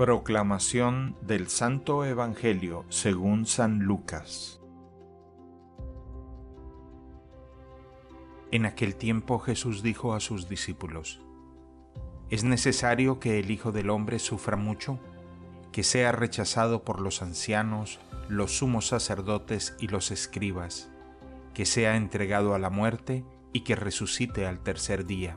Proclamación del Santo Evangelio según San Lucas En aquel tiempo Jesús dijo a sus discípulos, ¿Es necesario que el Hijo del Hombre sufra mucho? ¿Que sea rechazado por los ancianos, los sumos sacerdotes y los escribas? ¿Que sea entregado a la muerte y que resucite al tercer día?